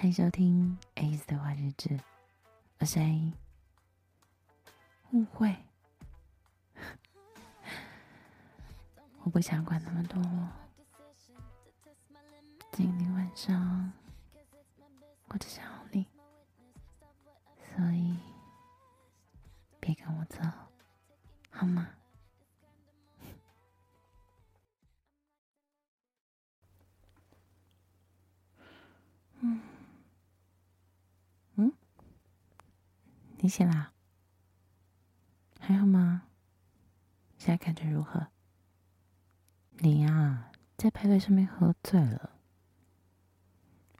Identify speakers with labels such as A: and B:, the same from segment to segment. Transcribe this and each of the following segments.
A: 欢迎收听 ACE 的话日志，我是 A。误会，我不想管那么多。今天晚上，我只想要你，所以别跟我走，好吗？你醒啦？还好吗？现在感觉如何？你呀，在派对上面喝醉了。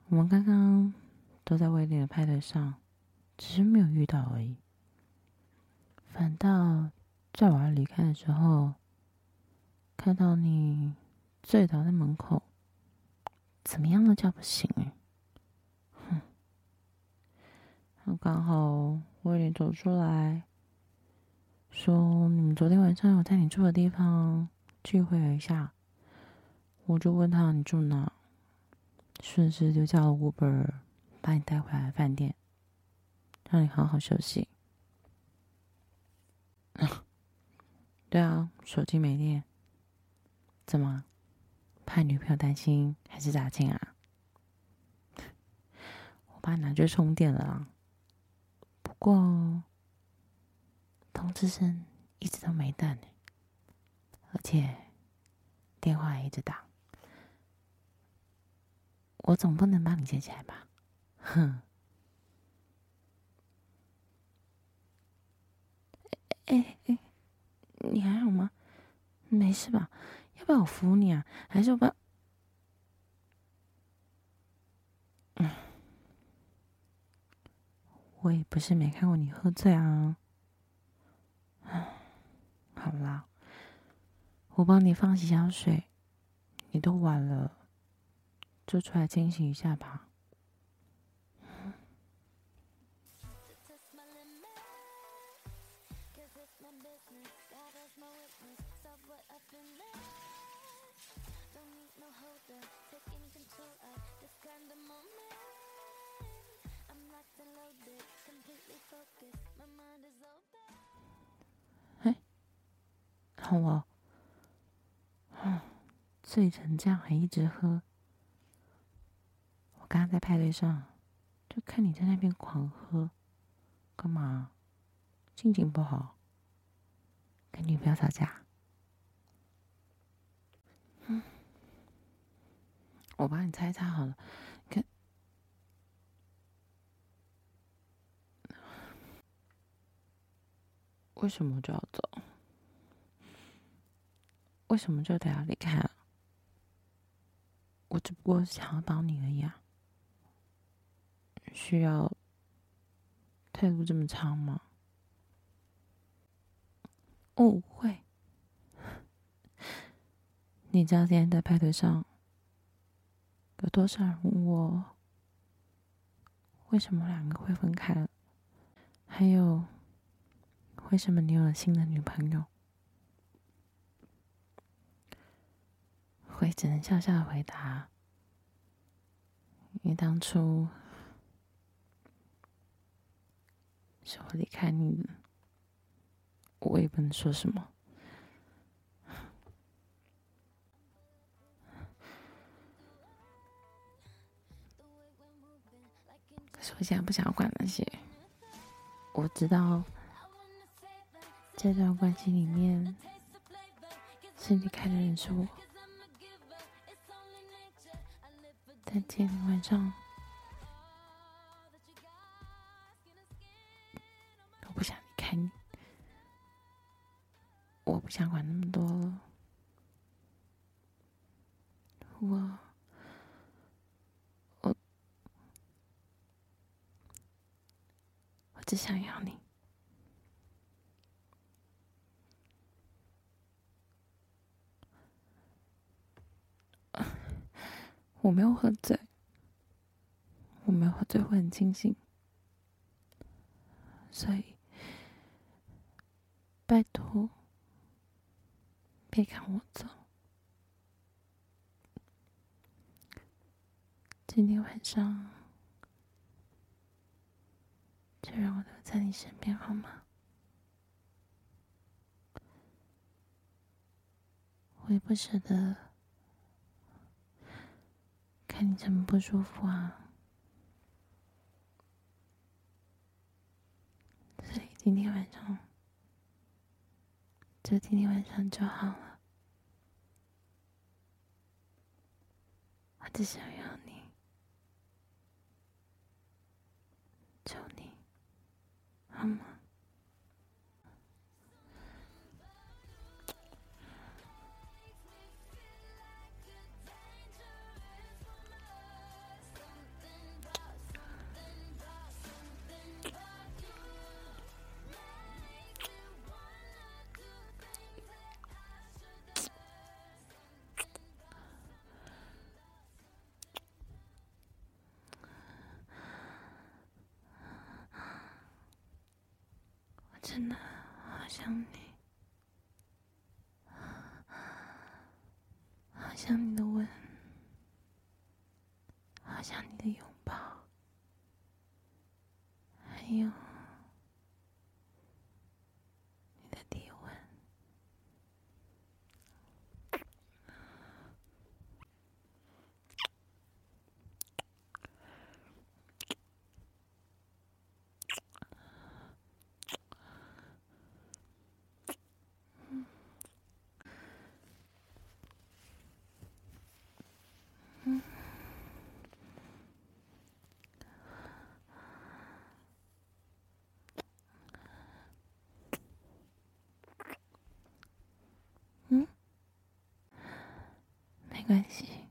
A: 我们刚刚都在威廉的派对上，只是没有遇到而已。反倒在我要离开的时候，看到你醉倒在门口，怎么样都叫不醒哎。哼，刚好。威廉走出来，说：“你们昨天晚上有在你住的地方聚会了一下。”我就问他：“你住哪？”顺势就叫了 Uber 把你带回来饭店，让你好好休息。对啊，手机没电，怎么？怕女朋友担心还是咋劲啊？我把你拿去充电了啊。过，通知声一直都没断，而且电话一直打，我总不能帮你接起来吧？哼！哎哎，你还好吗？没事吧？要不要我扶你啊？还是我帮？我也不是没看过你喝醉啊。好啦，我帮你放洗脚水，你都晚了，就出来清醒一下吧。好哦，嗯，醉成这样还一直喝。我刚刚在派对上，就看你在那边狂喝，干嘛？心情不好？跟女朋友吵架？嗯，我帮你擦一擦好了。看为什么就要走？为什么就得要离开啊？我只不过想要帮你而已啊！需要退路这么长吗？误会。你知道今天在派对上有多少人问我，为什么两个会分开了？还有。为什么你有了新的女朋友？我也只能笑笑回答，因为当初是我离开你，我也不能说什么。可是我现在不想管那些，我知道。这段关系里面，是离开的人是我，但今天晚上，我不想离开你，我不想管那么多了，我，我，我只想要你。我没有喝醉，我没有喝醉，会很清醒，所以拜托别赶我走。今天晚上就让我留在你身边好吗？我也不舍得你怎么不舒服啊，所以今天晚上就今天晚上就好了。我只想要你，求你，好吗？真的好想你，好想你的吻，好想你的拥抱，还有。没关系，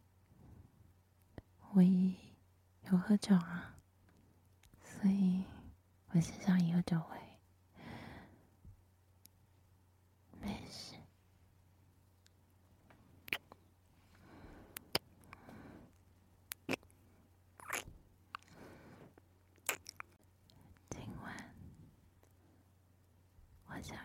A: 我也有喝酒啊，所以我身上也有酒味。没事。今晚我想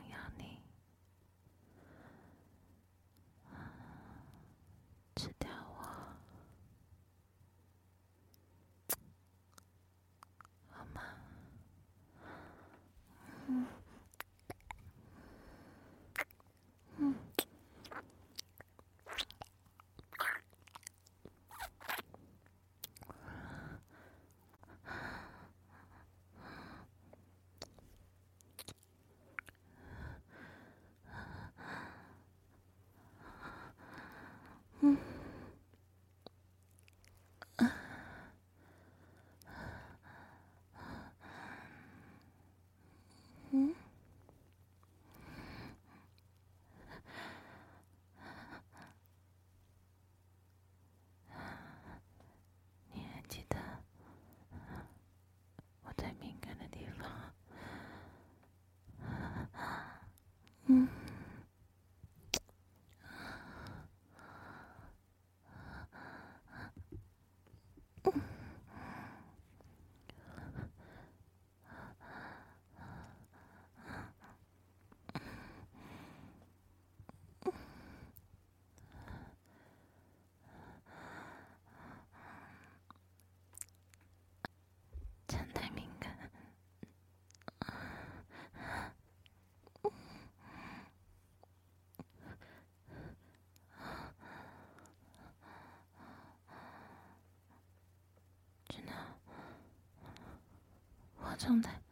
A: 状态，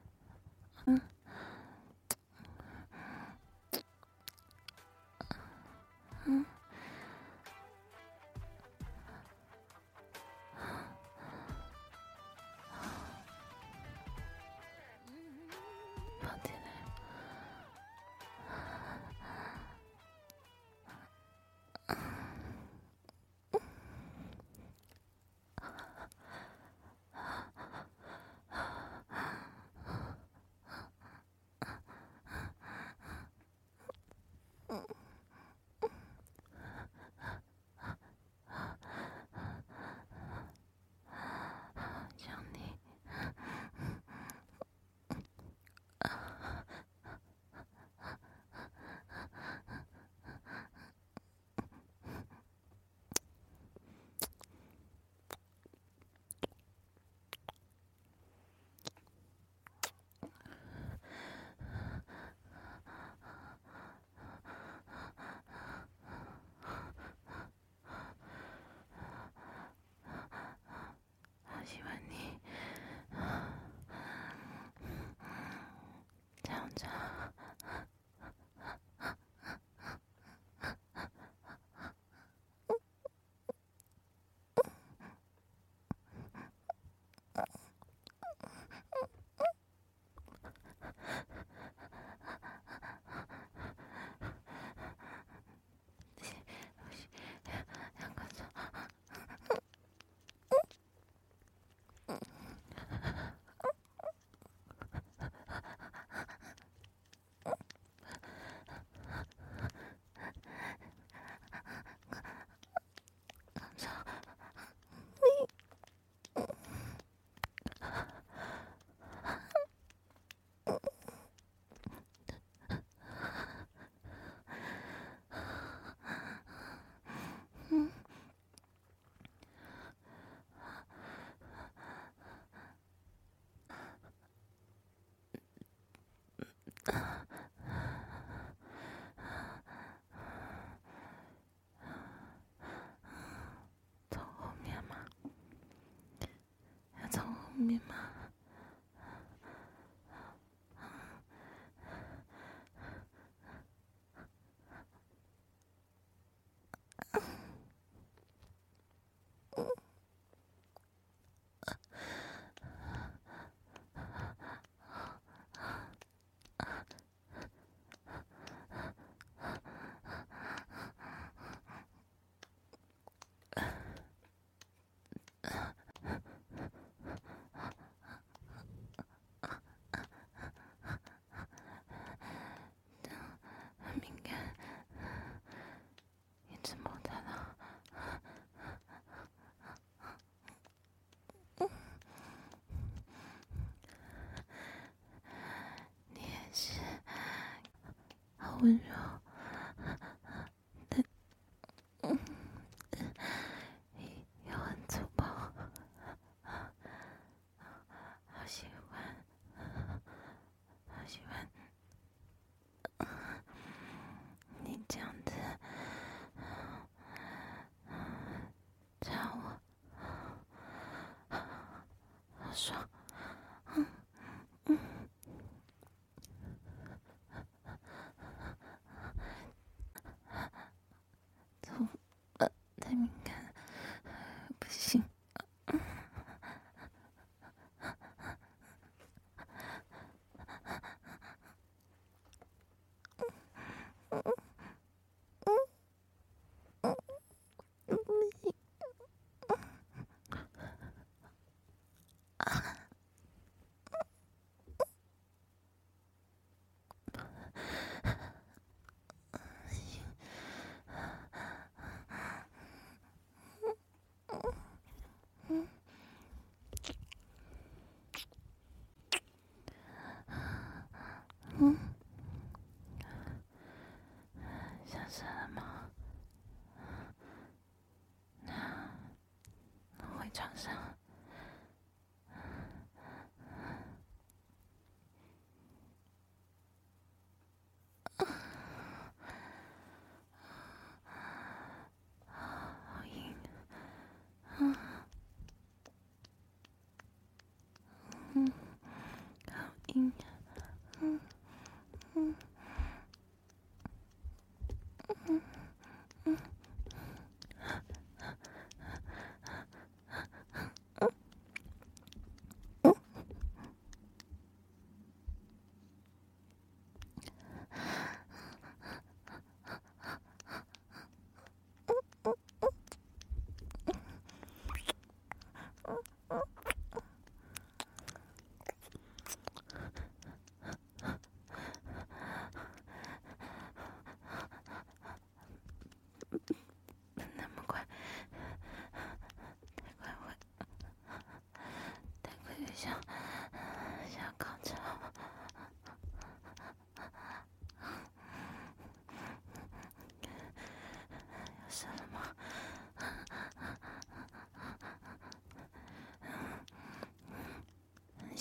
A: 边吗？温柔，但嗯，又很粗暴，好喜欢，好喜欢你这样子，找我，好爽。嗯，想死了吗？那回床上。好硬，嗯，嗯，好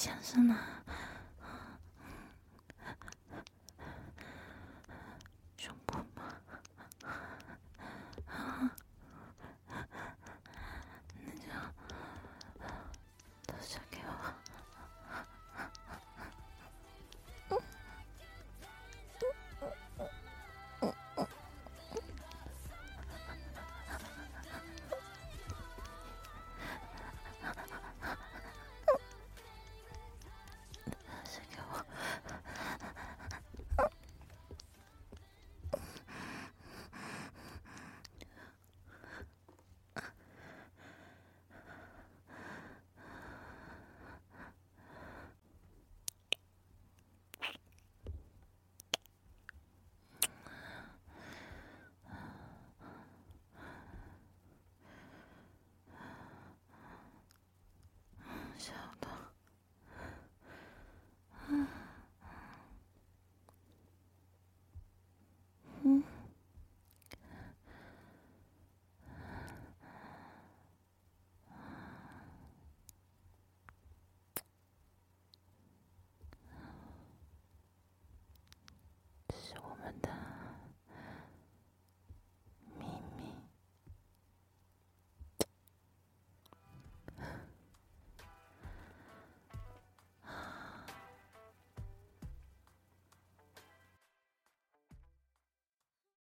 A: 想什么？